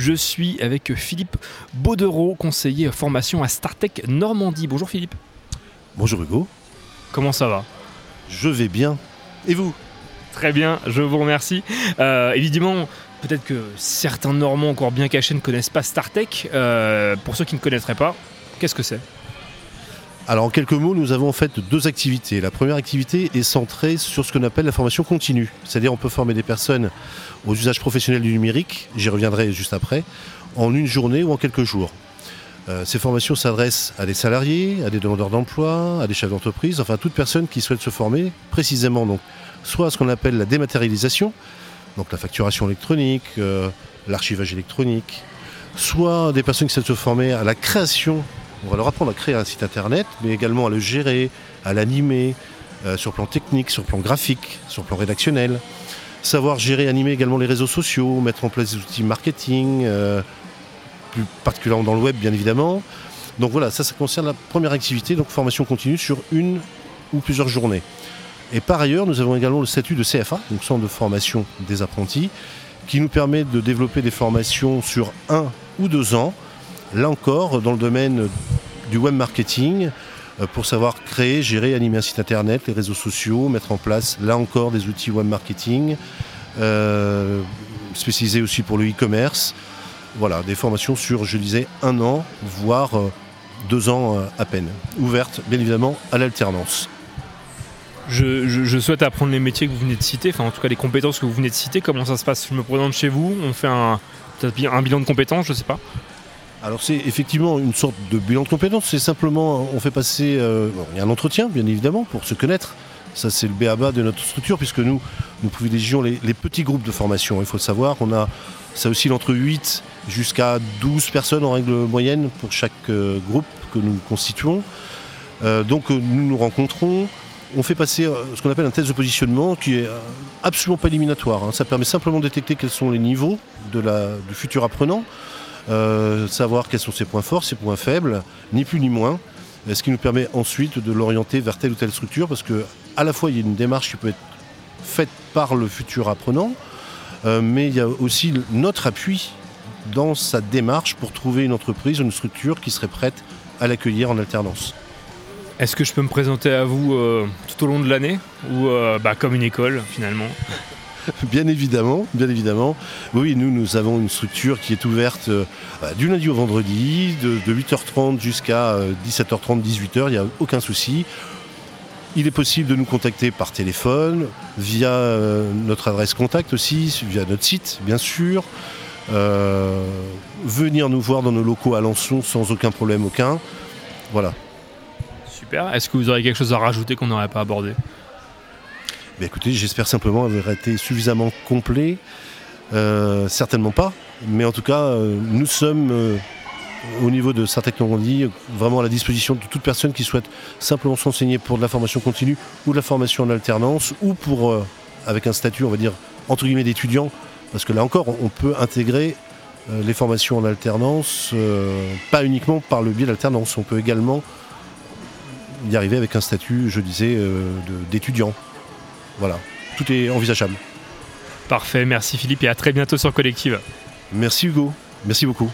Je suis avec Philippe Baudereau, conseiller formation à StarTech Normandie. Bonjour Philippe. Bonjour Hugo. Comment ça va? Je vais bien. Et vous? Très bien, je vous remercie. Euh, évidemment, peut-être que certains Normands encore bien cachés ne connaissent pas StarTech. Euh, pour ceux qui ne connaîtraient pas, qu'est-ce que c'est? Alors en quelques mots, nous avons en fait deux activités. La première activité est centrée sur ce qu'on appelle la formation continue. C'est-à-dire on peut former des personnes aux usages professionnels du numérique, j'y reviendrai juste après, en une journée ou en quelques jours. Euh, ces formations s'adressent à des salariés, à des demandeurs d'emploi, à des chefs d'entreprise, enfin toute personne qui souhaite se former précisément donc soit à ce qu'on appelle la dématérialisation, donc la facturation électronique, euh, l'archivage électronique, soit des personnes qui souhaitent se former à la création on va leur apprendre à créer un site internet, mais également à le gérer, à l'animer, euh, sur plan technique, sur plan graphique, sur plan rédactionnel. Savoir gérer, animer également les réseaux sociaux, mettre en place des outils marketing, euh, plus particulièrement dans le web bien évidemment. Donc voilà, ça, ça concerne la première activité, donc formation continue sur une ou plusieurs journées. Et par ailleurs, nous avons également le statut de CFA, donc centre de formation des apprentis, qui nous permet de développer des formations sur un ou deux ans, là encore, dans le domaine du web marketing, euh, pour savoir créer, gérer, animer un site internet, les réseaux sociaux, mettre en place, là encore, des outils web marketing, euh, spécialisés aussi pour le e-commerce. Voilà, des formations sur, je disais, un an, voire euh, deux ans à peine, ouvertes bien évidemment à l'alternance. Je, souhaite apprendre les métiers que vous venez de citer, enfin en tout cas les compétences que vous venez de citer. Comment ça se passe? Je me présente chez vous, on fait un, un bilan de compétences, je ne sais pas. Alors c'est effectivement une sorte de bilan de compétences, c'est simplement, on fait passer, euh, un entretien bien évidemment pour se connaître, ça c'est le BABA de notre structure puisque nous, nous privilégions les, petits groupes de formation, il faut le savoir, on a, ça oscille entre 8 jusqu'à 12 personnes en règle moyenne pour chaque euh, groupe que nous constituons. Euh, donc nous nous rencontrons, on fait passer ce qu'on appelle un test de positionnement qui est absolument pas éliminatoire. Hein. Ça permet simplement de détecter quels sont les niveaux du futur apprenant. Euh, savoir quels sont ses points forts, ses points faibles, ni plus ni moins. Euh, ce qui nous permet ensuite de l'orienter vers telle ou telle structure, parce que à la fois il y a une démarche qui peut être faite par le futur apprenant, euh, mais il y a aussi notre appui dans sa démarche pour trouver une entreprise, une structure qui serait prête à l'accueillir en alternance. Est-ce que je peux me présenter à vous tout au long de l'année ou bah, comme une école finalement? bien évidemment, bien évidemment. Oui, nous, nous avons une structure qui est ouverte euh, bah, du lundi au vendredi, de, 8h30 jusqu'à 17h30, euh, 18h, il n'y a aucun souci. Il est possible de nous contacter par téléphone, via euh, notre adresse contact aussi, via notre site, bien sûr. venir nous voir dans nos locaux à Lançon sans aucun problème aucun. Voilà. Super. Est-ce que vous aurez quelque chose à rajouter qu'on n'aurait pas abordé? Écoutez, j'espère simplement avoir été suffisamment complet. Euh, certainement pas, mais en tout cas, euh, nous sommes euh, au niveau de Sartec Normandie vraiment à la disposition de toute personne qui souhaite simplement s'enseigner pour de la formation continue ou de la formation en alternance ou pour, avec un statut, on va dire, entre guillemets, d'étudiant, parce que là encore, on peut intégrer les formations en alternance, pas uniquement par le biais d'alternance, on peut également y arriver avec un statut, je disais, d'étudiant. Voilà, tout est envisageable. Parfait, merci Philippe et à très bientôt sur Collective. Merci Hugo, merci beaucoup.